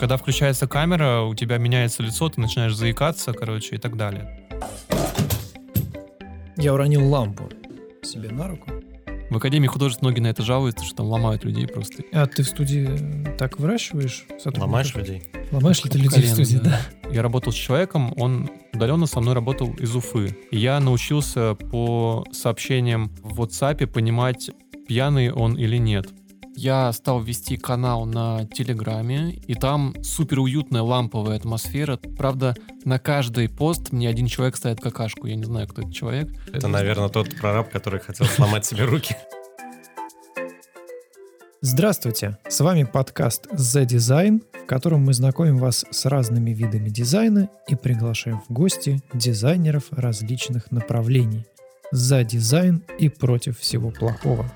Когда включается камера, у тебя меняется лицо, ты начинаешь заикаться, короче, и так далее. Я уронил лампу себе на руку. В Академии художеств многие на это жалуются, что там ломают людей просто. А ты в студии так выращиваешь? сотрудников? Ломаешь людей? Ломаешь ли ты людей в Колено, студии, да? Я работал с человеком, он удаленно со мной работал из Уфы. И я научился по сообщениям в WhatsApp понимать, пьяный он или нет. Я стал вести канал на Телеграме, и там супер уютная ламповая атмосфера. Правда, на каждый пост мне один человек ставит какашку. Я не знаю, кто этот человек. Это, наверное, тот прораб, который хотел сломать себе руки. Здравствуйте! С вами подкаст The Design, в котором мы знакомим вас с разными видами дизайна и приглашаем в гости дизайнеров различных направлений. За дизайн и против всего плохого.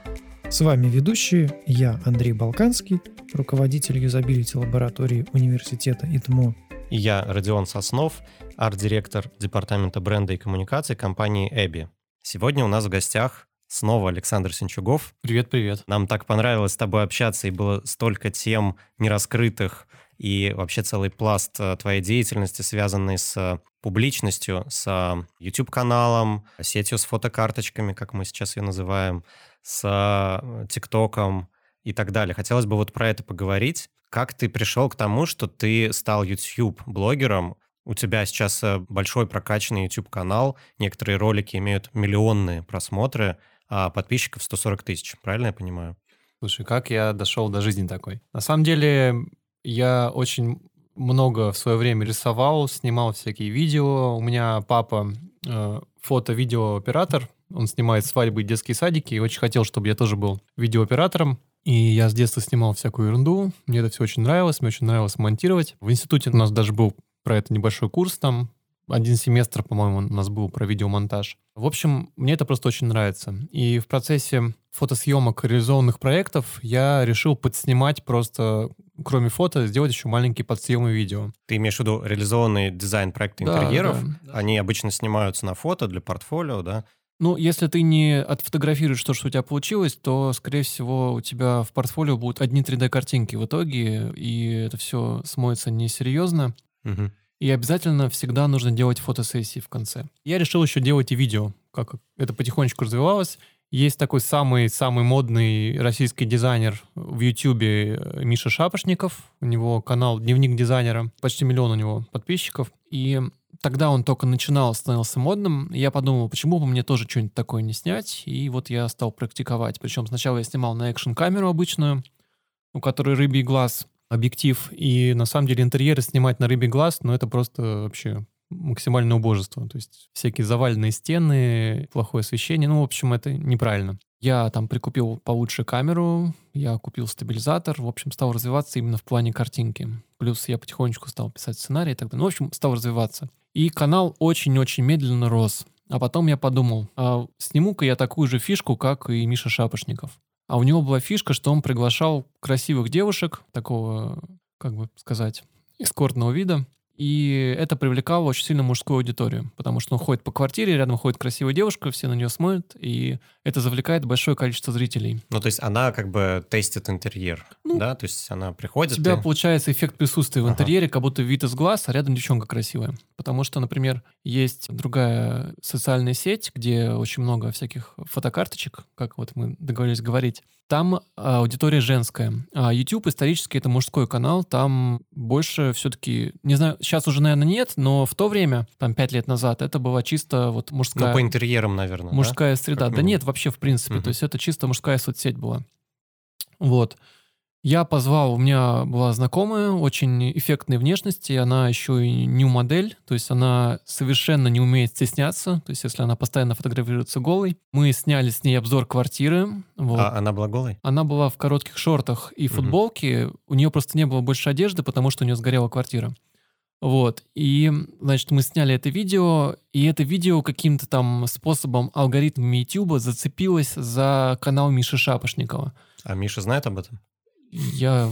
С вами ведущие я, Андрей Балканский, руководитель юзабилити лаборатории университета ИТМО, И я, Родион Соснов, арт-директор департамента бренда и коммуникации компании Эбби. Сегодня у нас в гостях снова Александр Синчугов. Привет-привет. Нам так понравилось с тобой общаться, и было столько тем нераскрытых, и вообще целый пласт э, твоей деятельности, связанный с э, публичностью, с э, YouTube-каналом, сетью с фотокарточками, как мы сейчас ее называем, с э, ТикТоком и так далее. Хотелось бы вот про это поговорить. Как ты пришел к тому, что ты стал YouTube-блогером? У тебя сейчас э, большой прокачанный YouTube-канал, некоторые ролики имеют миллионные просмотры, а подписчиков 140 тысяч, правильно я понимаю? Слушай, как я дошел до жизни такой? На самом деле, я очень много в свое время рисовал, снимал всякие видео. У меня папа э, фото-видеооператор. Он снимает свадьбы и детские садики. И очень хотел, чтобы я тоже был видеооператором. И я с детства снимал всякую ерунду. Мне это все очень нравилось. Мне очень нравилось монтировать. В институте у нас даже был про это небольшой курс там. Один семестр, по-моему, у нас был про видеомонтаж. В общем, мне это просто очень нравится. И в процессе фотосъемок реализованных проектов я решил подснимать просто, кроме фото, сделать еще маленькие подсъемы видео. Ты имеешь в виду реализованные дизайн-проекты Да, интерьеров? да. Они обычно снимаются на фото для портфолио, да? Ну, если ты не отфотографируешь то, что у тебя получилось, то, скорее всего, у тебя в портфолио будут одни 3D-картинки в итоге, и это все смоется несерьезно. Мгм. И обязательно всегда нужно делать фотосессии в конце. Я решил еще делать и видео, как это потихонечку развивалось. Есть такой самый-самый модный российский дизайнер в Ютьюбе э, Миша Шапошников. У него канал «Дневник дизайнера». Почти миллион у него подписчиков. И тогда он только начинал, становился модным. Я подумал, почему бы мне тоже что-нибудь такое не снять. И вот я стал практиковать. Причем сначала я снимал на экшн-камеру обычную, у которой рыбий глаз, объектив. И на самом деле интерьеры снимать на рыбий глаз, ну это просто вообще максимальное убожество. То есть всякие заваленные стены, плохое освещение. Ну, в общем, это неправильно. Я там прикупил получше камеру, я купил стабилизатор, в общем, стал развиваться именно в плане картинки. Плюс я потихонечку стал писать сценарий и так далее. Ну, в общем, стал развиваться. И канал очень-очень медленно рос. А потом я подумал, а сниму-ка я такую же фишку, как и Миша Шапошников. А у него была фишка, что он приглашал красивых девушек, такого, как бы сказать, эскортного вида. И это привлекало очень сильно мужскую аудиторию, потому что он ходит по квартире, рядом ходит красивая девушка, все на нее смотрят, и это завлекает большое количество зрителей. Ну, то есть она как бы тестит интерьер, Ну, да? То есть она У приходит... тебя и- получается эффект присутствия в Ага. интерьере, как будто вид из глаз, а рядом девчонка красивая. Потому что, например, есть другая социальная сеть, где очень много всяких фотокарточек, как вот мы договорились говорить. Там а, аудитория женская. А YouTube исторически это мужской канал, там больше все-таки, не знаю, сейчас уже, наверное, нет, но в то время, там пять лет назад, это была чисто вот Ну, мужская... по интерьерам, наверное, да? Мужская среда. Как Да нет, вообще в принципе. Мгм. То есть это чисто мужская соцсеть была. Вот. Я позвал, у меня была знакомая, очень эффектной внешности, она еще и new модель, то есть она совершенно не умеет стесняться, то есть если она постоянно фотографируется голой. Мы сняли с ней обзор квартиры, вот. А она была голой? Она была в коротких шортах и футболке. У нее просто не было больше одежды, потому что у нее сгорела квартира. Вот. И, значит, мы сняли это видео, и это видео каким-то там способом алгоритмами YouTube зацепилось за канал Миши Шапошникова. А Миша знает об этом? Я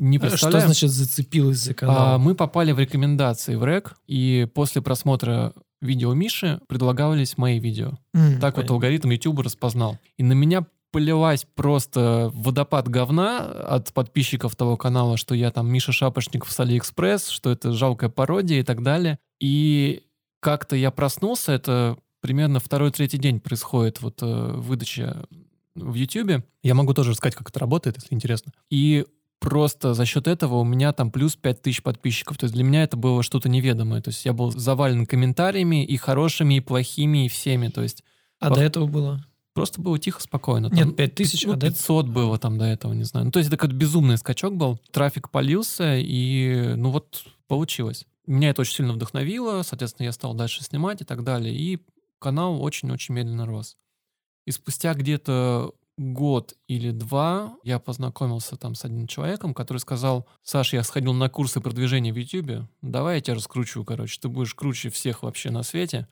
не А Что представляю. значит зацепилась за А, канал? мы попали в рекомендации в РЭК, и после просмотра видео Миши предлагались мои видео. М, Так вот понятно. алгоритм YouTube распознал. И на меня полилась просто водопад говна от подписчиков того канала, что я там Миша Шапошников с Алиэкспресс, что это жалкая пародия и так далее. И как-то я проснулся, это примерно второй-третий день происходит вот э, выдача в YouTube. Я могу тоже рассказать, как это работает, если интересно. И просто за счет этого у меня там плюс 5000 подписчиков. То есть для меня это было что-то неведомое. То есть я был завален комментариями и хорошими, и плохими, и всеми. То есть А Во- до этого было? Просто было тихо, спокойно. Там, Нет, 5000, ну, а до 500 было там до этого, не знаю. Ну, то есть это какой-то безумный скачок был. Трафик полился, и ну вот получилось. Меня это очень сильно вдохновило, соответственно, я стал дальше снимать и так далее. И канал очень-очень медленно рос. И спустя где-то год или два я познакомился там с одним человеком, который сказал, Саш, я сходил на курсы продвижения в YouTube, давай я тебя раскручу, короче, ты будешь круче всех вообще на свете,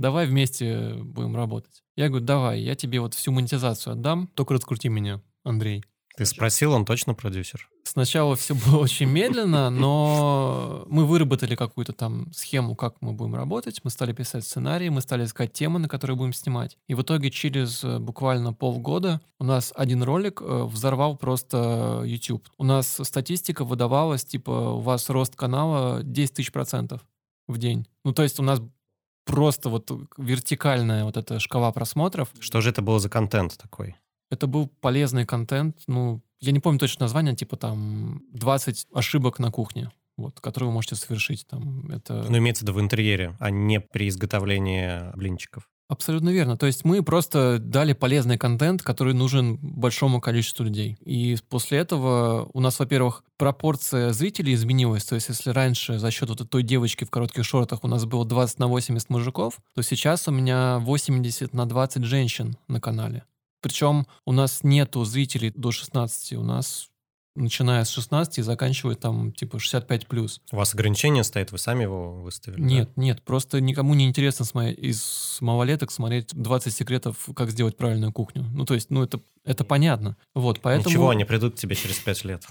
давай вместе будем работать. Я говорю, давай, я тебе вот всю монетизацию отдам, только раскрути меня, Андрей. Ты спросил, он точно продюсер? Сначала все было очень медленно, но мы выработали какую-то там схему, как мы будем работать. Мы стали писать сценарии, мы стали искать темы, на которые будем снимать. И в итоге через э, буквально полгода у нас один ролик э, взорвал просто YouTube. У нас статистика выдавалась, типа, у вас рост канала 10 тысяч процентов в день. Ну, то есть у нас просто вот вертикальная вот эта шкала просмотров. Что же это было за контент такой? Это был полезный контент. Ну, я не помню точно название, типа там 20 ошибок на кухне, вот, которые вы можете совершить. Там, это... Ну, имеется в виду в интерьере, а не при изготовлении блинчиков. Абсолютно верно. То есть мы просто дали полезный контент, который нужен большому количеству людей. И после этого у нас, во-первых, пропорция зрителей изменилась. То есть если раньше за счет вот той девочки в коротких шортах у нас было 20 на 80 мужиков, то сейчас у меня 80 на 20 женщин на канале. Причем у нас нету зрителей до 16, у нас начиная с 16 и заканчивая там типа 65 плюс. У вас ограничение стоит, вы сами его выставили? да? Нет, нет, просто никому не интересно смотреть, из малолеток смотреть 20 секретов, как сделать правильную кухню. Ну, то есть, ну, это, это понятно. Вот, поэтому... Ничего, они придут к тебе через пять лет.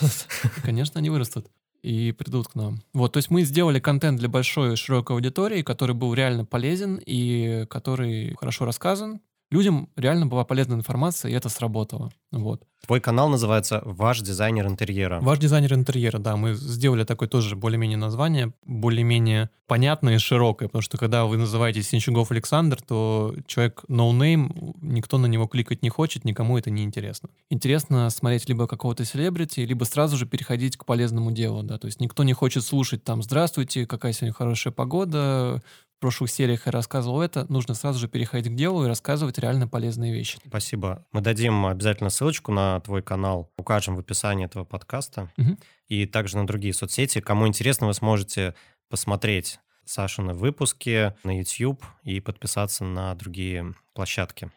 Конечно, они вырастут и придут к нам. Вот, то есть мы сделали контент для большой широкой аудитории, который был реально полезен и который хорошо рассказан. Людям реально была полезная информация, и это сработало. Вот. Твой канал называется «Ваш дизайнер интерьера». Ваш дизайнер интерьера, да, мы сделали такое тоже более-менее название, более-менее понятное и широкое, потому что когда вы называете Синчугов Александр, то человек no-name, никто на него кликать не хочет, никому это не интересно. Интересно смотреть либо какого-то селебрити, либо сразу же переходить к полезному делу, да, то есть никто не хочет слушать там «Здравствуйте, какая сегодня хорошая погода», в прошлых сериях я рассказывал это, нужно сразу же переходить к делу и рассказывать реально полезные вещи. Спасибо. Мы дадим обязательно ссылочку на твой канал, укажем в описании этого подкаста. Мгм. И также на другие соцсети. Кому интересно, вы сможете посмотреть Сашины выпуски на YouTube и подписаться на другие площадки.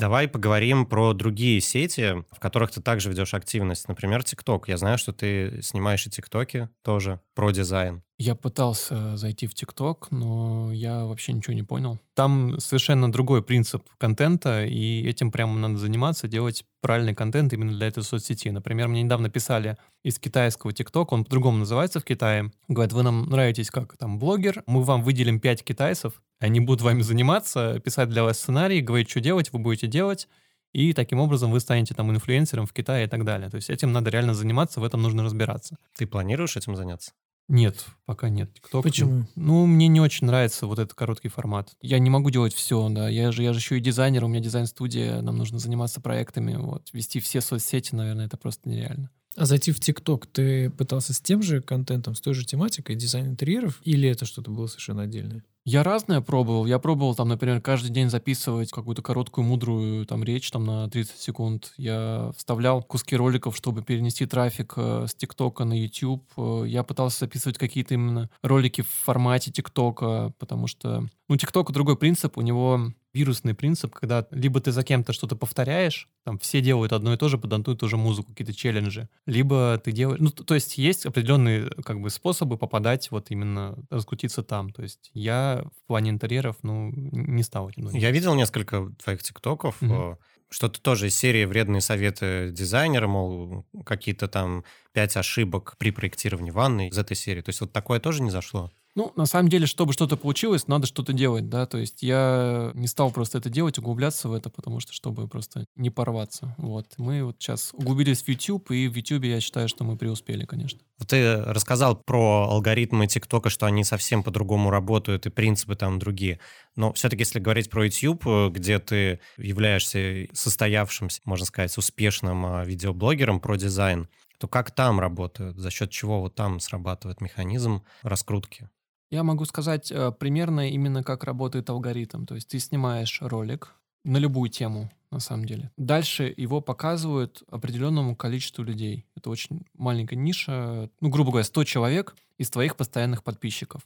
Давай поговорим про другие сети, в которых ты также ведешь активность. Например, ТикТок. Я знаю, что ты снимаешь и ТикТоки тоже про дизайн. Я пытался зайти в ТикТок, но я вообще ничего не понял. Там совершенно другой принцип контента, и этим прямо надо заниматься, делать правильный контент именно для этой соцсети. Например, мне недавно писали из китайского ТикТока, он по-другому называется в Китае. Говорят, вы нам нравитесь как там блогер, мы вам выделим 5 китайцев, они будут вами заниматься, писать для вас сценарий, говорить, что делать, вы будете делать, и таким образом вы станете там инфлюенсером в Китае и так далее. То есть этим надо реально заниматься, в этом нужно разбираться. Ты планируешь этим заняться? Нет, пока нет. TikTok, Почему? Ну, мне не очень нравится вот этот короткий формат. Я не могу делать все, да. Я же, я же еще и дизайнер, у меня дизайн-студия, нам нужно заниматься проектами. Вот. Вести все соцсети, наверное, это просто нереально. А зайти в ТикТок ты пытался с тем же контентом, с той же тематикой, дизайн интерьеров, или это что-то было совершенно отдельное? Я разное пробовал. Я пробовал там, например, каждый день записывать какую-то короткую, мудрую там речь там на 30 секунд. Я вставлял куски роликов, чтобы перенести трафик э, с ТикТока на YouTube. Э, я пытался записывать какие-то именно ролики в формате ТикТока, потому что, ну, ТикТок другой принцип, у него вирусный принцип, когда либо ты за кем-то что-то повторяешь, там все делают одно и то же под одну и ту же музыку, какие-то челленджи, либо ты делаешь... Ну, то, есть есть определенные как бы способы попадать вот именно, раскрутиться там. То есть я в плане интерьеров, ну, не стал этим заниматься. Я видел несколько твоих тиктоков, э, что-то тоже из серии «Вредные советы дизайнера», мол, какие-то там пять ошибок при проектировании ванны из этой серии. То есть вот такое тоже не зашло? Ну, на самом деле, чтобы что-то получилось, надо что-то делать, да, то есть я не стал просто это делать, углубляться в это, потому что, чтобы просто не порваться, вот. Мы вот сейчас углубились в YouTube, и в YouTube я считаю, что мы преуспели, конечно. Ты рассказал про алгоритмы ТикТока, что они совсем по-другому работают, и принципы там другие. Но все-таки, если говорить про YouTube, где ты являешься состоявшимся, можно сказать, успешным а, видеоблогером про дизайн, то как там работают, за счет чего вот там срабатывает механизм раскрутки? Я могу сказать э, примерно именно как работает алгоритм. То есть ты снимаешь ролик на любую тему, на самом деле. Дальше его показывают определенному количеству людей. Это очень маленькая ниша, ну, грубо говоря, 100 человек из твоих постоянных подписчиков.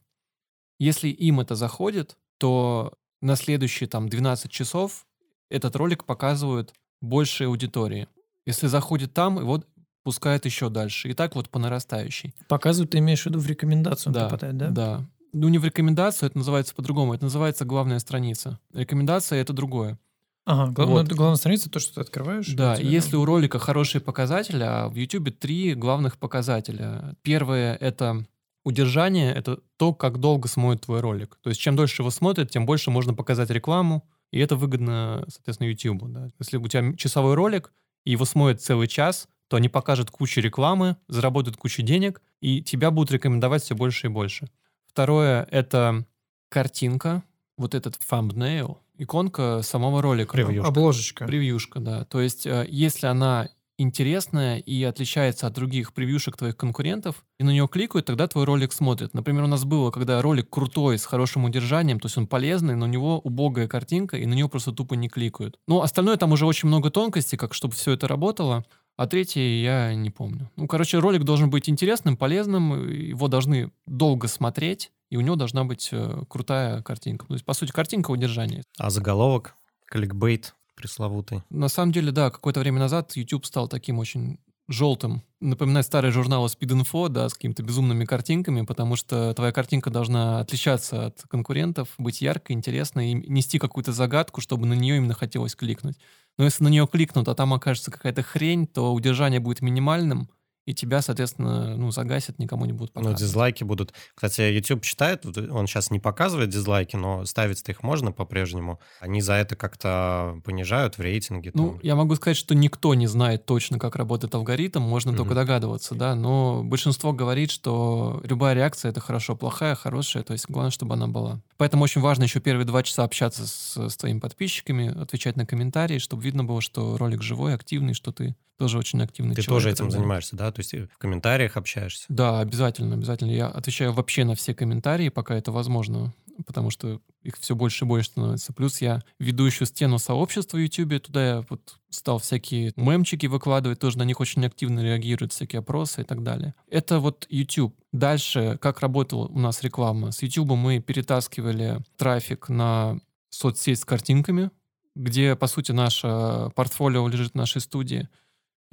Если им это заходит, то на следующие там 12 часов этот ролик показывают большей аудитории. Если заходит там, его пускают еще дальше. И так вот по нарастающей. Показывают, ты имеешь в виду в рекомендацию да, попадает, да? Да ну не в рекомендацию, это называется по-другому, это называется главная страница. Рекомендация это другое. Ага, глав, вот. главная страница то, что ты открываешь. Да, если у ролика хорошие показатели, а в YouTube три главных показателя. Первое это удержание, это то, как долго смотрит твой ролик. То есть чем дольше его смотрят, тем больше можно показать рекламу, и это выгодно, соответственно, YouTube. Да. Если у тебя часовой ролик, и его смотрят целый час, то они покажут кучу рекламы, заработают кучу денег, и тебя будут рекомендовать все больше и больше. Второе — это картинка, вот этот thumbnail, иконка самого ролика. Превьюшка. Обложечка. Превьюшка, да. То есть, э, если она интересная и отличается от других превьюшек твоих конкурентов, и на нее кликают, тогда твой ролик смотрят. Например, у нас было, когда ролик крутой, с хорошим удержанием, то есть он полезный, но у него убогая картинка, и на нее просто тупо не кликают. Ну, остальное там уже очень много тонкостей, как чтобы все это работало. А третий я не помню. Ну, короче, ролик должен быть интересным, полезным, его должны долго смотреть, и у него должна быть э, крутая картинка. То есть, по сути, картинка удержания. А заголовок? Кликбейт пресловутый. На самом деле, да, какое-то время назад YouTube стал таким очень желтым. Напоминает старые журналы Speed Info, да, с какими-то безумными картинками, потому что твоя картинка должна отличаться от конкурентов, быть яркой, интересной и нести какую-то загадку, чтобы на нее именно хотелось кликнуть. Но если на нее кликнут, а там окажется какая-то хрень, то удержание будет минимальным, и тебя, соответственно, ну, загасят, никому не будут ну, показывать. Ну, дизлайки будут. Кстати, YouTube считает, он сейчас не показывает дизлайки, но ставить-то их можно по-прежнему. Они за это как-то понижают в рейтинге. Ну, там. я могу сказать, что никто не знает точно, как работает алгоритм, можно mm-hmm. только догадываться, да, но большинство говорит, что любая реакция — это хорошо, плохая, хорошая, то есть главное, чтобы она была. Поэтому очень важно еще первые два часа общаться с, с твоими подписчиками, отвечать на комментарии, чтобы видно было, что ролик живой, активный, что ты тоже очень активный ты человек. Ты тоже этим занимаешься, да? То есть в комментариях общаешься? Да, обязательно, обязательно. Я отвечаю вообще на все комментарии, пока это возможно, потому что их все больше и больше становится. Плюс я веду еще стену сообщества в YouTube, туда я вот стал всякие мемчики выкладывать, тоже на них очень активно реагируют, всякие опросы и так далее. Это вот YouTube. Дальше, как работала у нас реклама? С YouTube мы перетаскивали трафик на соцсеть с картинками, где, по сути, наше портфолио лежит в нашей студии —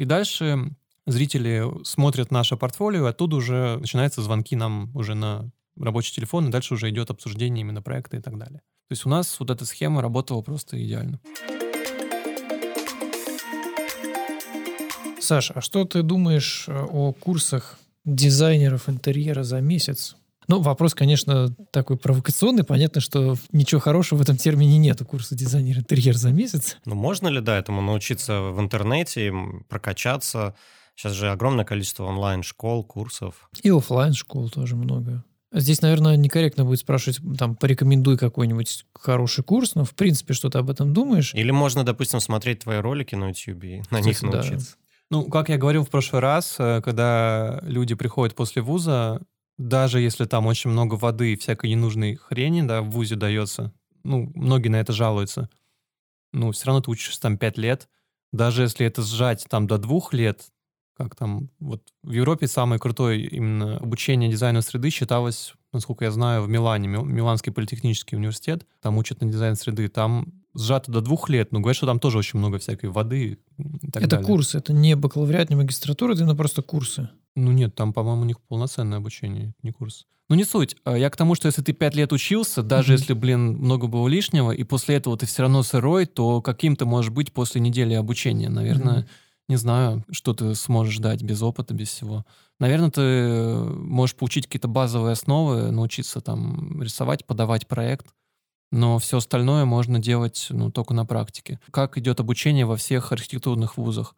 и дальше зрители смотрят наше портфолио, оттуда уже начинаются звонки нам уже на рабочий телефон, и дальше уже идет обсуждение именно проекта и так далее. То есть у нас вот эта схема работала просто идеально. Саша, а что ты думаешь э, о курсах дизайнеров интерьера за месяц? Ну, вопрос, конечно, такой провокационный. Понятно, что ничего хорошего в этом термине нет у курса дизайнера интерьер за месяц. Ну, можно ли, да, этому научиться в интернете, прокачаться? Сейчас же огромное количество онлайн-школ, курсов. И офлайн школ тоже много. Здесь, наверное, некорректно будет спрашивать, там, порекомендуй какой-нибудь хороший курс, но, в принципе, что ты об этом думаешь. Или можно, допустим, смотреть твои ролики на YouTube и на Кстати, них научиться. Да. Ну, как я говорил в прошлый раз, э, когда люди приходят после вуза, даже если там очень много воды и всякой ненужной хрени, да, в ВУЗе дается, ну, многие на это жалуются, ну, все равно ты учишься там 5 лет, даже если это сжать там до двух лет, как там, вот в Европе самое крутое именно обучение дизайну среды считалось, насколько я знаю, в Милане, Миланский политехнический университет, там учат на дизайн среды, там сжато до двух лет, но говорят, что там тоже очень много всякой воды и так Это далее. курсы, это не бакалавриат, не магистратура, это именно просто курсы. Ну нет, там, по-моему, у них полноценное обучение, не курс. Ну не суть. А я к тому, что если ты пять лет учился, даже mm-hmm. если, блин, много было лишнего, и после этого ты все равно сырой, то каким ты можешь быть после недели обучения? Наверное, mm-hmm. Не знаю, что ты сможешь дать без опыта, без всего. Наверное, ты можешь получить какие-то базовые основы, научиться там рисовать, подавать проект, но все остальное можно делать ну, только на практике. Как идет обучение во всех архитектурных вузах?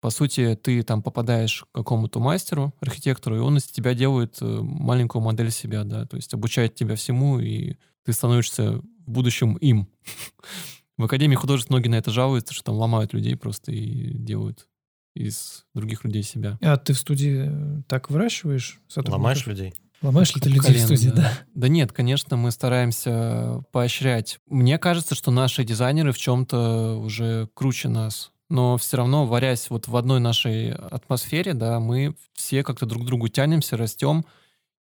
По сути, ты там попадаешь к какому-то мастеру, архитектору, и он из тебя делает э, маленькую модель себя, да, то есть обучает тебя всему, и ты становишься в будущем им. В Академии художеств многие на это жалуются, что там ломают людей просто и делают из других людей себя. А ты в студии э, так выращиваешь Ломаешь людей? Ломаешь ли ты людей в студии, да. да? Да нет, конечно, мы стараемся поощрять. Мне кажется, что наши дизайнеры в чем-то уже круче нас. Но все равно, варясь вот в одной нашей атмосфере, да, мы все как-то друг к другу тянемся, растем.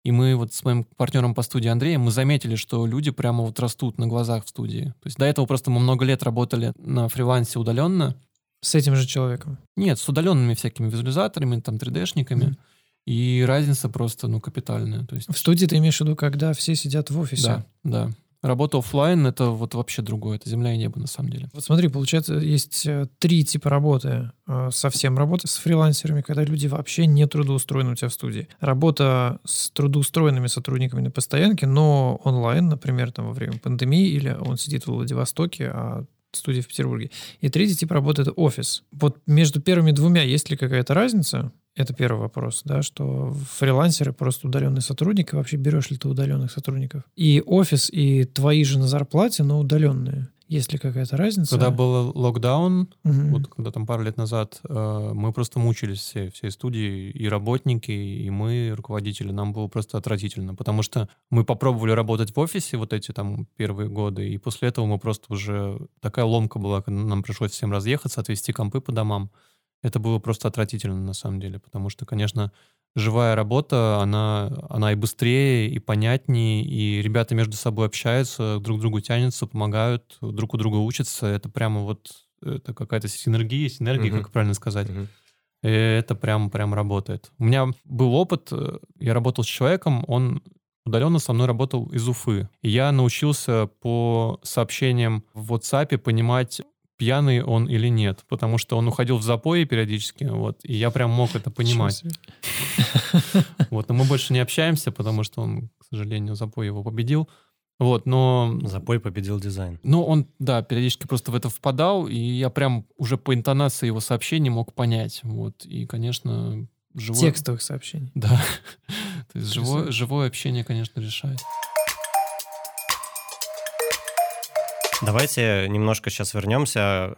И мы вот с моим партнером по студии Андреем, мы заметили, что люди прямо вот растут на глазах в студии. То есть до этого просто мы много лет работали на фрилансе удаленно. С этим же человеком? Нет, с удаленными всякими визуализаторами, там, 3D-шниками. Mm. И разница просто, ну, капитальная. То есть... В студии ты имеешь в виду, когда все сидят в офисе? Да, да. Работа офлайн это вот вообще другое, это земля и небо на самом деле. Вот смотри, получается, есть э, три типа работы. Э, совсем работа с фрилансерами, когда люди вообще не трудоустроены у тебя в студии. Работа с трудоустроенными сотрудниками на постоянке, но онлайн, например, там во время пандемии, или он сидит в Владивостоке, а студия в Петербурге. И третий тип работы — это офис. Вот между первыми двумя есть ли какая-то разница? Это первый вопрос, да, что фрилансеры просто удаленные сотрудники, вообще берешь ли ты удаленных сотрудников? И офис, и твои же на зарплате, но удаленные. Есть ли какая-то разница? Когда был локдаун, угу. вот когда там пару лет назад, э, мы просто мучились все, все студии, и работники, и мы, руководители, нам было просто отвратительно, потому что мы попробовали работать в офисе вот эти там первые годы, и после этого мы просто уже... Такая ломка была, когда нам пришлось всем разъехаться, отвезти компы по домам. Это было просто отвратительно на самом деле, потому что, конечно, живая работа, она, она и быстрее, и понятнее, и ребята между собой общаются, друг к другу тянутся, помогают, друг у друга учатся. Это прямо вот это какая-то синергия, синергия, uh-huh. как правильно сказать. Uh-huh. И это прям, прям работает. У меня был опыт, э, я работал с человеком, он удаленно со мной работал из Уфы. И я научился по сообщениям в WhatsApp понимать, пьяный он или нет, потому что он уходил в запои периодически, вот, и я прям мог это понимать. Вот, но мы больше не общаемся, потому что он, к сожалению, запой его победил. Вот, но... Запой победил дизайн. Ну, он, да, периодически просто в это впадал, и я прям уже по интонации его сообщений мог понять. Вот, и, конечно, живое... Текстовых сообщений. Да. То есть живое, живое общение, конечно, решает. Давайте немножко сейчас вернемся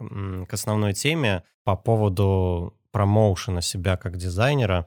к основной теме по поводу промоушена себя как дизайнера.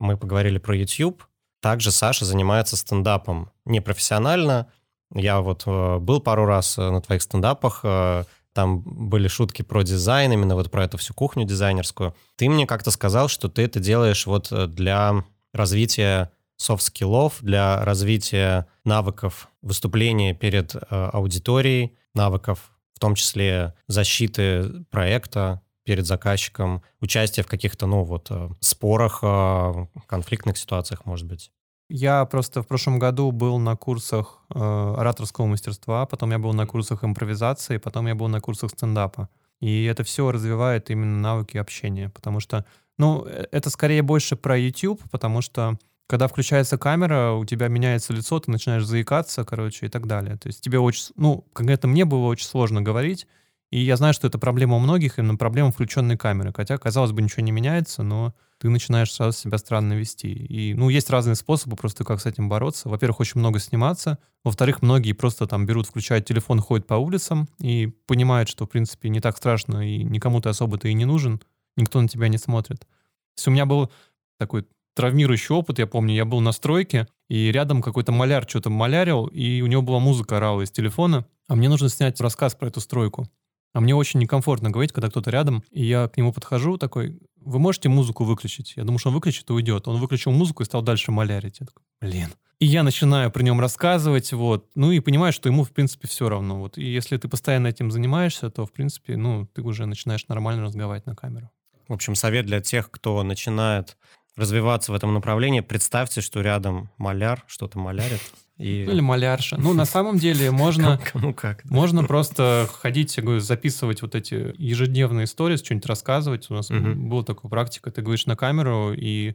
Мы поговорили про YouTube. Также Саша занимается стендапом непрофессионально. Я вот э, был пару раз э, на твоих стендапах, э, там были шутки про дизайн, именно вот про эту всю кухню дизайнерскую. Ты мне как-то сказал, что ты это делаешь вот для развития soft skill ов, для развития навыков выступления перед аудиторией, навыков, в том числе защиты проекта перед заказчиком, участие в каких-то, ну, вот, э, спорах, э, конфликтных ситуациях, может быть. Я просто в прошлом году был на курсах э, ораторского мастерства, потом я был на курсах импровизации, потом я был на курсах стендапа. И это все развивает именно навыки общения, потому что, ну, э, это скорее больше про YouTube, потому что когда включается камера, у тебя меняется лицо, ты начинаешь заикаться, короче, и так далее. То есть тебе очень, ну, конкретно мне было очень сложно говорить, и я знаю, что это проблема у многих, именно проблема включенной камеры. Хотя, казалось бы, ничего не меняется, но ты начинаешь сразу себя странно вести. И, ну, есть разные способы просто, как с этим бороться. Во-первых, очень много сниматься. Во-вторых, многие просто там берут, включают телефон, ходят по улицам и понимают, что, в принципе, не так страшно, и никому ты особо ты и не нужен, никто на тебя не смотрит. То есть у меня был такой травмирующий опыт, я помню, я был на стройке, и рядом какой-то маляр что-то малярил, и у него была музыка орала из телефона, а мне нужно снять рассказ про эту стройку. А мне очень некомфортно говорить, когда кто-то рядом, и я к нему подхожу такой, вы можете музыку выключить? Я думаю, что он выключит и уйдет. Он выключил музыку и стал дальше малярить. Я такой, блин. И я начинаю при нем рассказывать, вот, ну и понимаю, что ему, в принципе, все равно. Вот. И если ты постоянно этим занимаешься, то, в принципе, ну, ты уже начинаешь нормально разговаривать на камеру. В общем, совет для тех, кто начинает развиваться в этом направлении, представьте, что рядом маляр что-то малярит. И... Или малярша. Ну, на самом деле можно... Кому как. да. Можно просто ходить, записывать вот эти ежедневные истории, что-нибудь рассказывать. У нас Мгм. была такая практика. Ты говоришь на камеру, и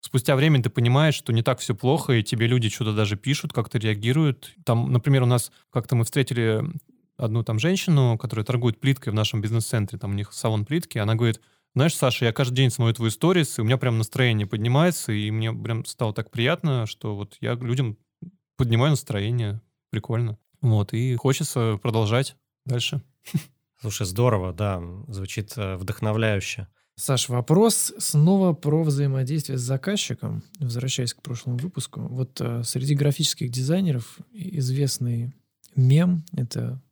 спустя время ты понимаешь, что не так все плохо, и тебе люди что-то даже пишут, как-то реагируют. Там, например, у нас как-то мы встретили одну там женщину, которая торгует плиткой в нашем бизнес-центре, там у них салон плитки, она говорит, знаешь, Саша, я каждый день смотрю твои сторис, и у меня прям настроение поднимается, и мне прям стало так приятно, что вот я людям поднимаю настроение, прикольно. Вот, и хочется продолжать дальше. Слушай, здорово, да, звучит э, вдохновляюще. Саш, вопрос снова про взаимодействие с заказчиком. Возвращаясь к прошлому выпуску. Вот э, среди графических дизайнеров известный мем — это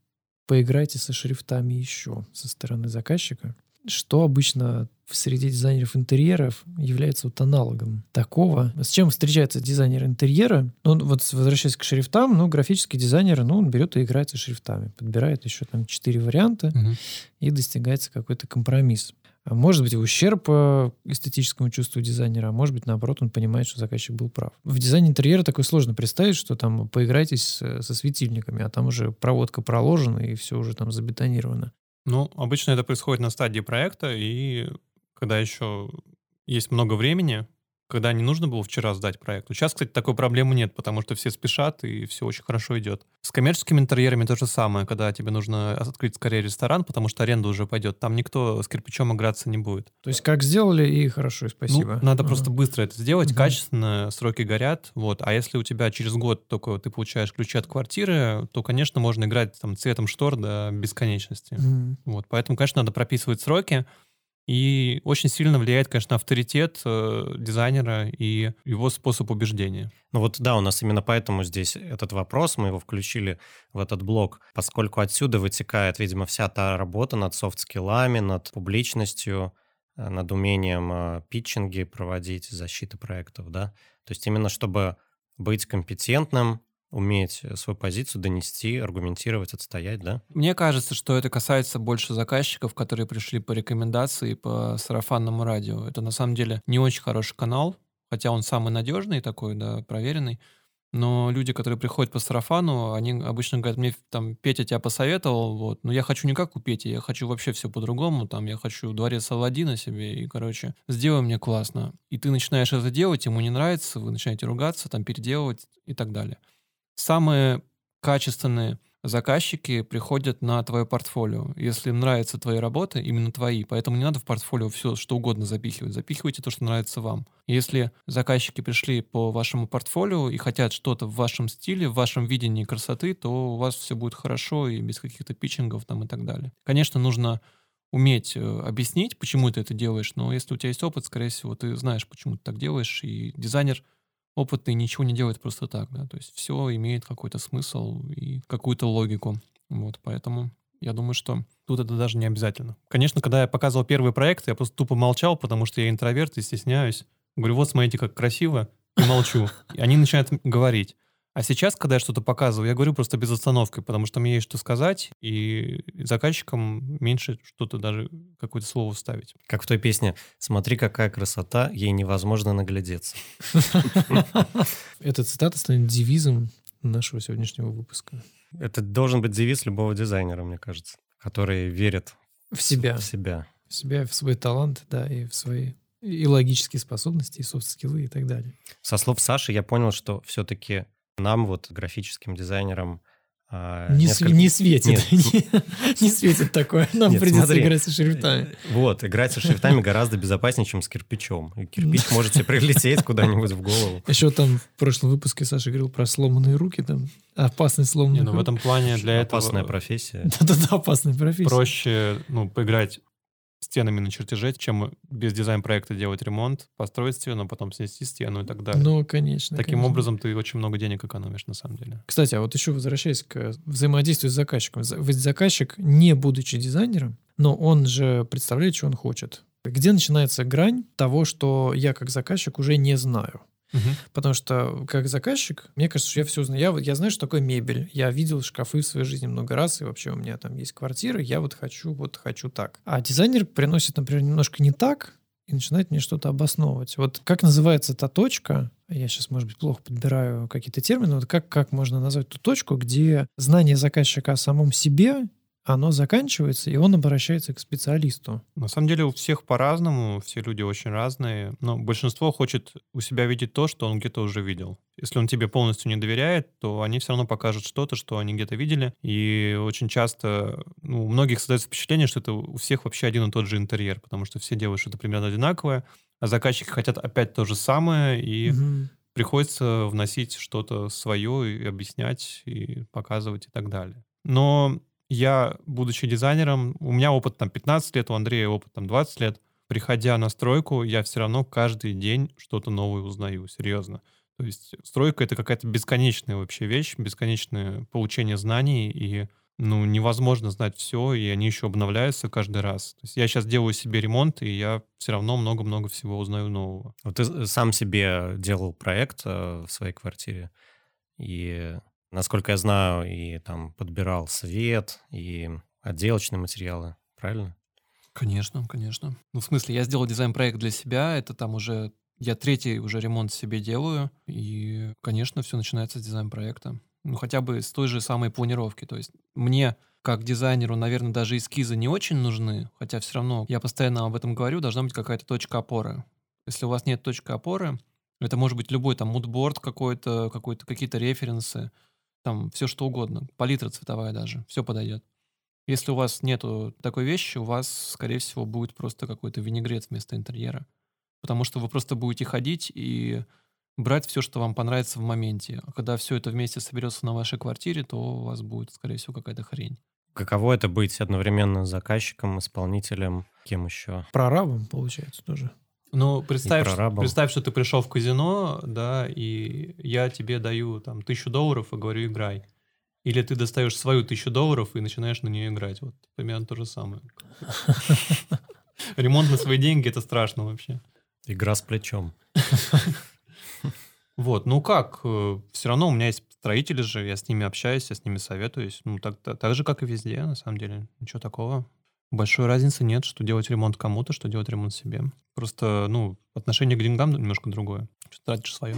«поиграйте со шрифтами еще» со стороны заказчика. Что обычно в среде дизайнеров интерьеров является вот аналогом такого. С чем встречается дизайнер интерьера? Ну, вот возвращаясь к шрифтам, ну, графический дизайнер, ну, он берет и играет со шрифтами. Подбирает еще там четыре варианта и достигается какой-то компромисс. А может быть, в ущерб э, эстетическому чувству дизайнера, а может быть, наоборот, он понимает, что заказчик был прав. В дизайне интерьера такое сложно представить, что там поиграйтесь со светильниками, а там уже проводка проложена и все уже там забетонировано. Ну, обычно это происходит на стадии проекта, и когда еще есть много времени, когда не нужно было вчера сдать проект. Сейчас, кстати, такой проблемы нет, потому что все спешат, и все очень хорошо идет. С коммерческими интерьерами то же самое, когда тебе нужно открыть скорее ресторан, потому что аренда уже пойдет. Там никто с кирпичом играться не будет. То есть как сделали, и хорошо, и спасибо. Ну, надо Ага. просто быстро это сделать, Мгм. качественно, сроки горят. Вот. А если у тебя через год только ты получаешь ключи от квартиры, то, конечно, можно играть там цветом штор до бесконечности. Мгм. Вот, поэтому, конечно, надо прописывать сроки. И очень сильно влияет, конечно, авторитет э, дизайнера и его способ убеждения. Ну вот да, у нас именно поэтому здесь этот вопрос, мы его включили в этот блок, поскольку отсюда вытекает, видимо, вся та работа над софт-скиллами, над публичностью, э, над умением э, питчинги проводить, защиты проектов, да. То есть именно чтобы быть компетентным, уметь э, свою позицию донести, аргументировать, отстоять, да? Мне кажется, что это касается больше заказчиков, которые пришли по рекомендации по сарафанному радио. Это на самом деле не очень хороший канал, хотя он самый надежный такой, да, проверенный. Но люди, которые приходят по сарафану, они обычно говорят, мне там Петя тебя посоветовал, вот, но я хочу не как у Пети, я хочу вообще все по-другому, там, я хочу дворец Аладдина себе, и, короче, сделай мне классно. И ты начинаешь это делать, ему не нравится, вы начинаете ругаться, там, переделывать и так далее. Самые качественные заказчики приходят на твое портфолио. Если им нравятся твои работы, именно твои, поэтому не надо в портфолио все что угодно запихивать. Запихивайте то, что нравится вам. Если заказчики пришли по вашему портфолио и хотят что-то в вашем стиле, в вашем видении красоты, то у вас все будет хорошо и без каких-то питчингов там и так далее. Конечно, нужно уметь э, объяснить, почему ты это делаешь, но если у тебя есть опыт, скорее всего, ты знаешь, почему ты так делаешь, и дизайнер опытный ничего не делает просто так, да, то есть все имеет какой-то смысл и какую-то логику, вот, поэтому я думаю, что тут это даже не обязательно. Конечно, когда я показывал первый проект, я просто тупо молчал, потому что я интроверт и стесняюсь. Говорю, вот смотрите, как красиво, и молчу. И они начинают говорить. А сейчас, когда я что-то показываю, я говорю просто без остановки, потому что мне есть что сказать, и заказчикам меньше что-то даже какое-то слово вставить. Как в той песне «Смотри, какая красота, ей невозможно наглядеться». Эта цитата станет девизом нашего сегодняшнего выпуска. Это должен быть девиз любого дизайнера, мне кажется, который верит В себя. в себя. В себя, в свой талант, да, и в свои и логические способности, и софт-скиллы и так далее. Со слов Саши я понял, что все-таки нам, вот, графическим дизайнерам, а, Не, несколько- не светит. Нет. Не, светит такое. Нам Нет, придется смотри. играть со шрифтами. Вот, играть со шрифтами гораздо безопаснее, чем с кирпичом. И кирпич может тебе прилететь куда-нибудь в голову. Еще там в прошлом выпуске Саша говорил про сломанные руки, там опасность Не, сломанных ну в этом плане для этого Опасная профессия. Да-да-да, опасная профессия. проще ну, поиграть стенами на чертеже, чем без дизайн-проекта делать ремонт, построить стену, потом снести стену и так далее. Ну, конечно. Таким конечно. образом ты очень много денег экономишь на самом деле. Кстати, а вот еще возвращаясь к взаимодействию с заказчиком. За- Ведь заказчик, не будучи дизайнером, но он же представляет, что он хочет. Где начинается грань того, что я как заказчик уже не знаю? Потому что как заказчик, мне кажется, что я все знаю. Я, я знаю, что такое мебель. Я видел шкафы в своей жизни много раз, и вообще у меня там есть квартира, я вот хочу, вот хочу так. А дизайнер приносит, например, немножко не так, и начинает мне что-то обосновывать. Вот как называется та точка, я сейчас, может быть, плохо подбираю какие-то термины, вот как, как можно назвать ту точку, где знание заказчика о самом себе оно заканчивается, и он обращается к специалисту. На самом деле у всех по-разному, все люди очень разные, но большинство хочет у себя видеть то, что он где-то уже видел. Если он тебе полностью не доверяет, то они все равно покажут что-то, что они где-то видели. И очень часто ну, у многих создается впечатление, что это у всех вообще один и тот же интерьер, потому что все делают что-то примерно одинаковое, а заказчики хотят опять то же самое, и угу. приходится вносить что-то свое и объяснять, и показывать и так далее. Но я, будучи дизайнером, у меня опыт там 15 лет, у Андрея опыт там 20 лет. Приходя на стройку, я все равно каждый день что-то новое узнаю, серьезно. То есть стройка — это какая-то бесконечная вообще вещь, бесконечное получение знаний, и ну, невозможно знать все, и они еще обновляются каждый раз. То есть я сейчас делаю себе ремонт, и я все равно много-много всего узнаю нового. Вот ты сам себе делал проект э, в своей квартире, и насколько я знаю, и там подбирал свет, и отделочные материалы, правильно? Конечно, конечно. Ну, в смысле, я сделал дизайн-проект для себя, это там уже... Я третий уже ремонт себе делаю, и, конечно, все начинается с дизайн-проекта. Ну, хотя бы с той же самой планировки. То есть мне, как дизайнеру, наверное, даже эскизы не очень нужны, хотя все равно, я постоянно об этом говорю, должна быть какая-то точка опоры. Если у вас нет точки опоры, это может быть любой там мудборд какой-то, какой-то какие-то референсы, там все что угодно, палитра цветовая даже, все подойдет. Если у вас нету такой вещи, у вас, скорее всего, будет просто какой-то винегрет вместо интерьера. Потому что вы просто будете ходить и брать все, что вам понравится в моменте. А когда все это вместе соберется на вашей квартире, то у вас будет, скорее всего, какая-то хрень. Каково это быть одновременно заказчиком, исполнителем, кем еще? Прорабом, получается, тоже. Ну, представь, представь, что ты пришел в казино, да, и я тебе даю там тысячу долларов и говорю, играй. Или ты достаешь свою тысячу долларов и начинаешь на нее играть. Вот примерно то же самое. Ремонт на свои деньги — это страшно вообще. Игра с плечом. Вот, ну как, э, все равно у меня есть строители же, я с ними общаюсь, я с ними советуюсь. Ну, так, так же, как и везде, на самом деле. Ничего такого. Большой разницы нет, что делать ремонт кому-то, что делать ремонт себе. Просто, ну, отношение к деньгам немножко другое. Что тратишь свое.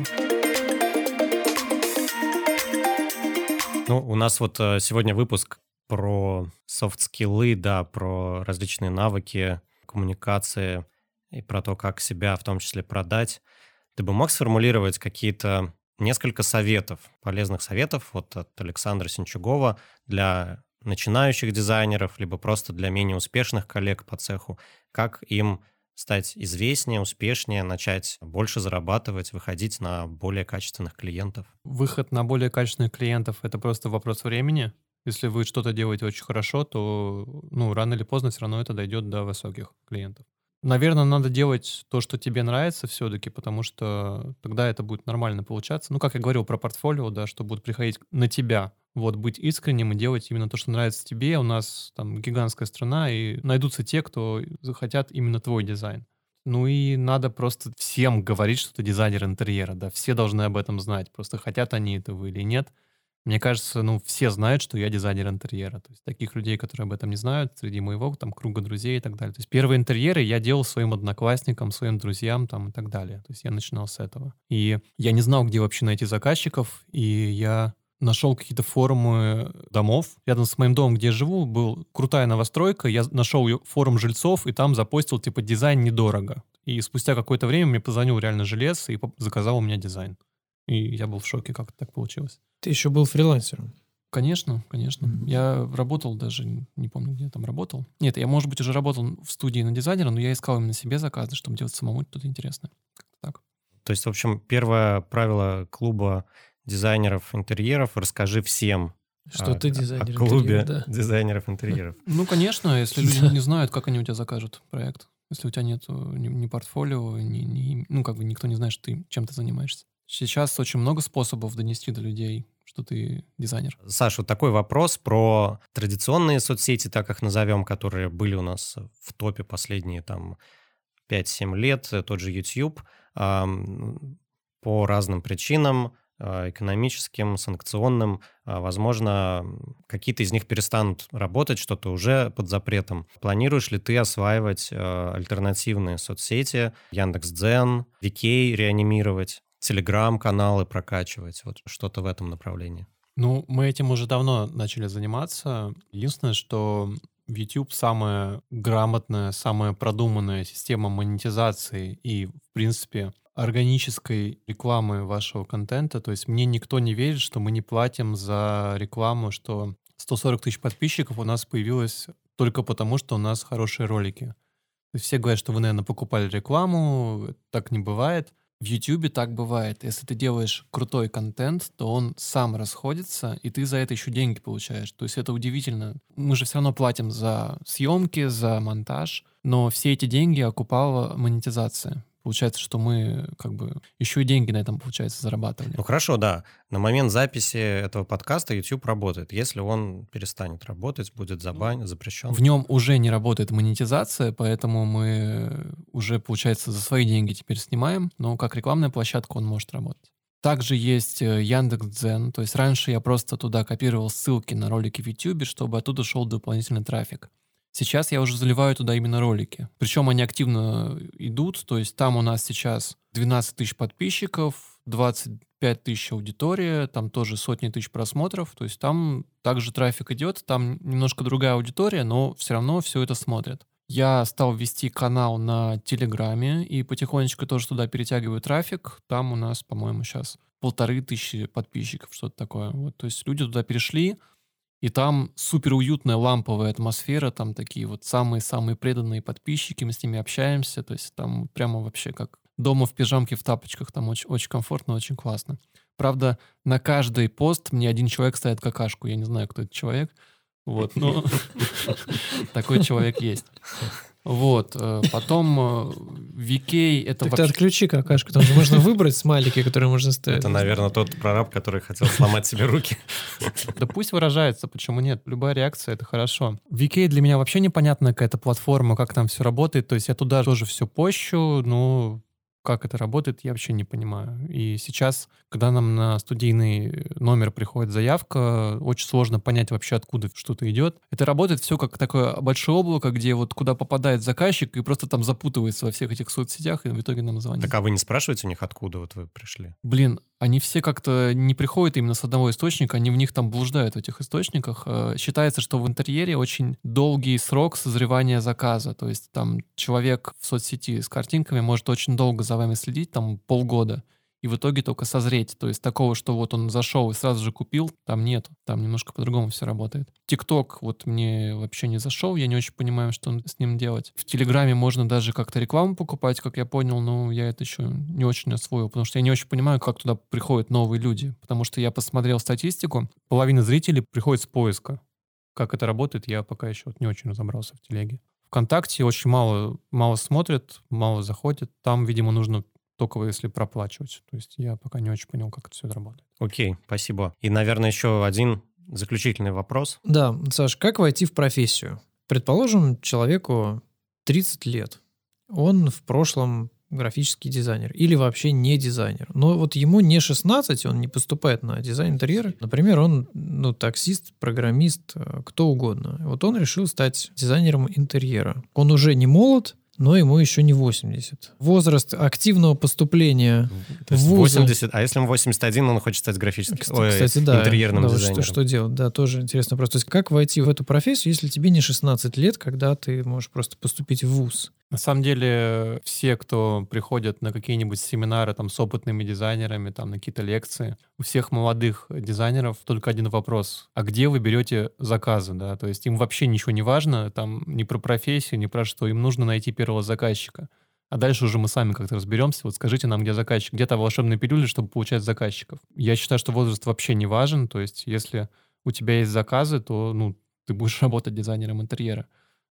Ну, у нас вот э, сегодня выпуск про софт-скиллы, да, про различные навыки коммуникации и про то, как себя в том числе продать. Ты бы мог сформулировать какие-то несколько советов, полезных советов вот от Александра Синчугова для начинающих дизайнеров, либо просто для менее успешных коллег по цеху, как им стать известнее, успешнее, начать больше зарабатывать, выходить на более качественных клиентов? Выход на более качественных клиентов — это просто вопрос времени. Если вы что-то делаете очень хорошо, то ну, рано или поздно все равно это дойдет до высоких клиентов. Наверное, надо делать то, что тебе нравится все-таки, потому что тогда это будет нормально получаться. Ну, как я говорил про портфолио, да, что будут приходить на тебя. Вот, быть искренним и делать именно то, что нравится тебе. У нас там гигантская страна, и найдутся те, кто захотят именно твой дизайн. Ну и надо просто всем говорить, что ты дизайнер интерьера, да, все должны об этом знать. Просто хотят они этого или нет — мне кажется, ну, все знают, что я дизайнер интерьера. То есть таких людей, которые об этом не знают, среди моего там круга друзей и так далее. То есть первые интерьеры я делал своим одноклассникам, своим друзьям там и так далее. То есть я начинал с этого. И я не знал, где вообще найти заказчиков, и я нашел какие-то форумы домов. Рядом с моим домом, где я живу, был крутая новостройка. Я нашел форум жильцов и там запостил, типа, дизайн недорого. И спустя какое-то время мне позвонил реально жилец и заказал у меня дизайн. И я был в шоке, как так получилось. Ты еще был фрилансером? Конечно, конечно. Mm-hmm. Я работал даже, не помню, где я там работал. Нет, я, может быть, уже работал в студии на дизайнера, но я искал именно себе заказы, чтобы делать самому что-то интересное. Так. То есть, в общем, первое правило клуба дизайнеров интерьеров — расскажи всем, что а, ты дизайнер о клубе да. дизайнеров интерьеров. Ну, конечно, если люди не знают, как они у тебя закажут проект. Если у тебя нет ни, ни портфолио, ни, ни, ну, как бы никто не знает, что ты чем то занимаешься. Сейчас очень много способов донести до людей, что ты дизайнер. Саша, вот такой вопрос про традиционные соцсети, так их назовем, которые были у нас в топе последние там 5-7 лет, тот же YouTube, по разным причинам, экономическим, санкционным, а, возможно, какие-то из них перестанут работать, что-то уже под запретом. Планируешь ли ты осваивать а, альтернативные соцсети, Яндекс.Дзен, Викей реанимировать? телеграм-каналы прокачивать, вот что-то в этом направлении? Ну, мы этим уже давно начали заниматься. Единственное, что YouTube самая грамотная, самая продуманная система монетизации и, в принципе, органической рекламы вашего контента. То есть мне никто не верит, что мы не платим за рекламу, что 140 тысяч подписчиков у нас появилось только потому, что у нас хорошие ролики. Все говорят, что вы, наверное, покупали рекламу, так не бывает. В YouTube так бывает. Если ты делаешь крутой контент, то он сам расходится, и ты за это еще деньги получаешь. То есть это удивительно. Мы же все равно платим за съемки, за монтаж, но все эти деньги окупала монетизация. Получается, что мы как бы еще и деньги на этом, получается, зарабатывали. Ну хорошо, да. На момент записи этого подкаста YouTube работает. Если он перестанет работать, будет забан, запрещен. В нем уже не работает монетизация, поэтому мы уже, получается, за свои деньги теперь снимаем, но как рекламная площадка он может работать. Также есть э, Яндекс.Дзен, то есть раньше я просто туда копировал ссылки на ролики в YouTube, чтобы оттуда шел дополнительный трафик. Сейчас я уже заливаю туда именно ролики. Причем они активно идут, то есть там у нас сейчас 12 тысяч подписчиков, 25 тысяч аудитория, там тоже сотни тысяч просмотров, то есть там также трафик идет, там немножко другая аудитория, но все равно все это смотрят. Я стал вести канал на Телеграме и потихонечку тоже туда перетягиваю трафик. Там у нас, по-моему, сейчас полторы тысячи подписчиков, что-то такое. Вот, то есть люди туда перешли, и там супер уютная ламповая атмосфера, там такие вот самые-самые преданные подписчики, мы с ними общаемся, то есть там прямо вообще как дома в пижамке, в тапочках, там очень, очень комфортно, очень классно. Правда, на каждый пост мне один человек ставит какашку, я не знаю, кто этот человек, вот, но такой человек есть. Вот, э, потом э, VK это так вообще... ты отключи какашку, там же можно выбрать смайлики, которые можно ставить. Это, наверное, тот прораб, который хотел сломать себе руки. Да пусть выражается, почему нет? Любая реакция — это хорошо. VK для меня вообще непонятная какая-то платформа, как там все работает. То есть я туда тоже все пощу, ну, как это работает, я вообще не понимаю. И сейчас, когда нам на студийный номер приходит заявка, очень сложно понять вообще, откуда что-то идет. Это работает все как такое большое облако, где вот куда попадает заказчик и просто там запутывается во всех этих соцсетях, и в итоге нам звонит. Так а вы не спрашиваете у них, откуда вот вы пришли? Блин, они все как-то не приходят именно с одного источника, они в них там блуждают, в этих источниках. Э, считается, что в интерьере очень долгий срок созревания заказа. То есть там человек в соцсети с картинками может очень долго за вами следить, там полгода и в итоге только созреть. То есть такого, что вот он зашел и сразу же купил, там нет. Там немножко по-другому все работает. ТикТок вот мне вообще не зашел, я не очень понимаю, что с ним делать. В Телеграме можно даже как-то рекламу покупать, как я понял, но я это еще не очень освоил, потому что я не очень понимаю, как туда приходят новые люди. Потому что я посмотрел статистику, половина зрителей приходит с поиска. Как это работает, я пока еще вот не очень разобрался в телеге. ВКонтакте очень мало, мало смотрят, мало заходят. Там, видимо, нужно только если проплачивать. То есть я пока не очень понял, как это все работает. Окей, спасибо. И, наверное, еще один заключительный вопрос. Да, Саш, как войти в профессию? Предположим, человеку 30 лет. Он в прошлом графический дизайнер или вообще не дизайнер. Но вот ему не 16, он не поступает на дизайн интерьера. Например, он ну, таксист, программист, э, кто угодно. Вот он решил стать дизайнером интерьера. Он уже не молод, но ему еще не 80. Возраст активного поступления То есть в 80, а если ему 81, он хочет стать графическим, кстати, ой, да, интерьерным да, дизайнером? Что, что делать? Да, тоже интересно вопрос. То есть как войти в эту профессию, если тебе не 16 лет, когда ты можешь просто поступить в ВУЗ? На самом деле, все, кто приходят на какие-нибудь семинары там, с опытными дизайнерами, там, на какие-то лекции, у всех молодых дизайнеров только один вопрос. А где вы берете заказы? Да? То есть им вообще ничего не важно, там, ни про профессию, ни про что. Им нужно найти первого заказчика. А дальше уже мы сами как-то разберемся. Вот скажите нам, где заказчик, где-то волшебные пилюли, чтобы получать заказчиков. Я считаю, что возраст вообще не важен. То есть если у тебя есть заказы, то ну, ты будешь работать дизайнером интерьера.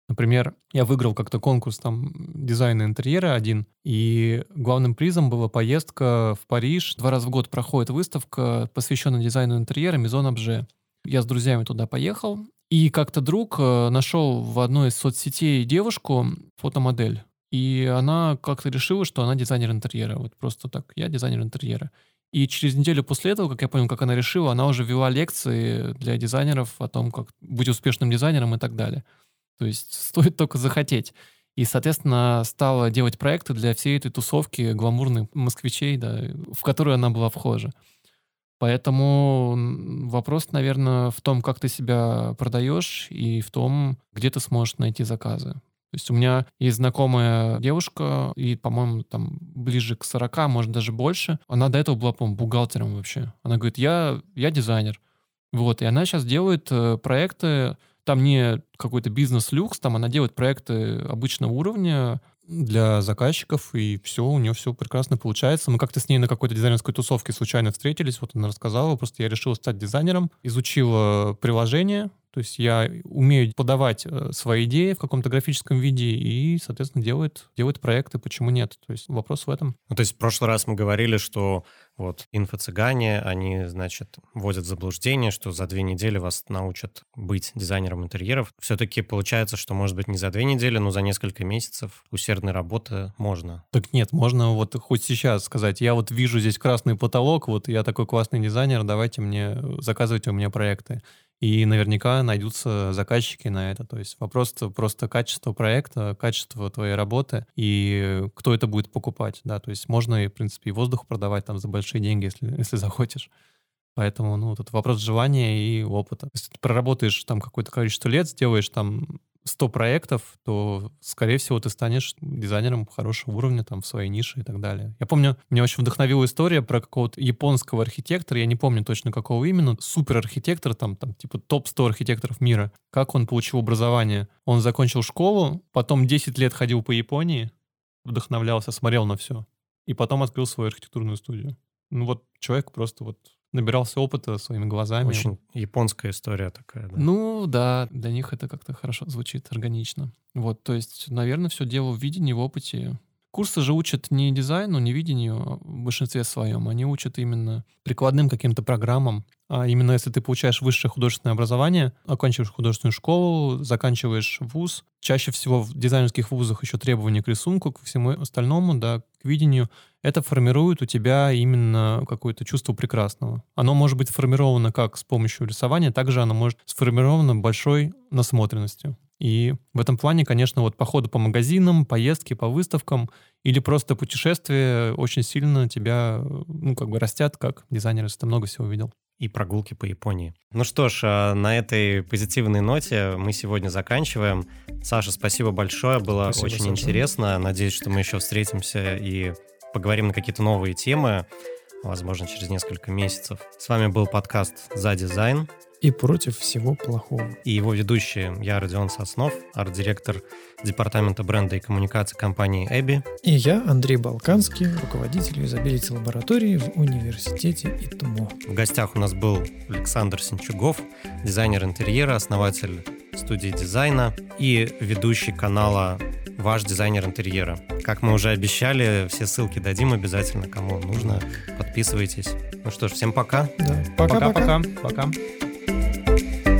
Например, я выиграл как-то конкурс там дизайна интерьера один, и главным призом была поездка в Париж. Два раза в год проходит выставка, посвященная дизайну интерьера Мизон Обже. Я с друзьями туда поехал, и как-то друг э, нашел в одной из соцсетей девушку, фотомодель, и она как-то решила, что она дизайнер интерьера. Вот просто так, я дизайнер интерьера. И через неделю после этого, как я понял, как она решила, она уже вела лекции для дизайнеров о том, как быть успешным дизайнером и так далее. То есть стоит только захотеть. И, соответственно, стала делать проекты для всей этой тусовки гламурных москвичей, да, в которую она была вхожа. Поэтому вопрос, наверное, в том, как ты себя продаешь и в том, где ты сможешь найти заказы. То есть у меня есть знакомая девушка, и, по-моему, там ближе к 40, может, даже больше. Она до этого была, по-моему, бухгалтером вообще. Она говорит, я, я дизайнер. Вот, и она сейчас делает э, проекты, там не какой-то бизнес-люкс, там она делает проекты обычного уровня, для заказчиков, и все, у нее все прекрасно получается. Мы как-то с ней на какой-то дизайнерской тусовке случайно встретились, вот она рассказала, просто я решил стать дизайнером, изучила приложение, то есть я умею подавать э, свои идеи в каком-то графическом виде и, соответственно, делает, делает проекты. Почему нет? То есть вопрос в этом. Ну, то есть в прошлый раз мы говорили, что вот инфо-цыгане, они, значит, вводят в заблуждение, что за две недели вас научат быть дизайнером интерьеров. Все-таки получается, что, может быть, не за две недели, но за несколько месяцев усердной работы можно. Так нет, можно вот хоть сейчас сказать, я вот вижу здесь красный потолок, вот я такой классный дизайнер, давайте мне, заказывайте у меня проекты. И наверняка найдутся заказчики на это. То есть вопрос просто качества проекта, качества твоей работы и кто это будет покупать. Да? То есть можно, в принципе, и воздух продавать там за большие деньги, если, если захочешь. Поэтому, ну, тут вопрос желания и опыта. Если ты проработаешь там какое-то количество лет, сделаешь там 100 проектов, то, скорее всего, ты станешь дизайнером хорошего уровня там в своей нише и так далее. Я помню, меня очень вдохновила история про какого-то японского архитектора, я не помню точно какого именно, супер архитектор, там, там типа топ-100 архитекторов мира. Как он получил образование? Он закончил школу, потом 10 лет ходил по Японии, вдохновлялся, смотрел на все, и потом открыл свою архитектурную студию. Ну вот человек просто вот набирался опыта своими глазами. Очень японская история такая, да? Ну, да, для них это как-то хорошо звучит, органично. Вот, то есть, наверное, все дело в видении, в опыте. Курсы же учат не дизайну, не видению в большинстве своем. Они учат именно прикладным каким-то программам. А именно если ты получаешь высшее художественное образование, оканчиваешь художественную школу, заканчиваешь вуз, чаще всего в дизайнерских вузах еще требования к рисунку, к всему остальному, да, к видению, это формирует у тебя именно какое-то чувство прекрасного. Оно может быть сформировано как с помощью рисования, также оно может сформировано большой насмотренностью. И в этом плане, конечно, вот походы по магазинам, поездки по выставкам или просто путешествия очень сильно тебя, ну, как бы растят как дизайнер, если ты много всего видел и прогулки по Японии. Ну что ж, а, на этой позитивной ноте мы сегодня заканчиваем. Саша, спасибо большое, было спасибо, очень Саша. интересно. Надеюсь, что мы еще встретимся и поговорим на какие-то новые темы, возможно, через несколько месяцев. С вами был подкаст «За дизайн» и против всего плохого. И его ведущие я, Родион Соснов, арт-директор Департамента бренда и коммуникации компании ABBYY. И я, Андрей Балканский, руководитель юзабилити лаборатории в университете ИТМО. В гостях у нас был Александр Сенчугов, дизайнер интерьера, основатель студии дизайна и ведущий канала «Ваш дизайнер интерьера». Как мы уже обещали, все ссылки дадим обязательно, кому нужно. Подписывайтесь. Ну что ж, всем пока. Да. Пока-пока. Пока. thank you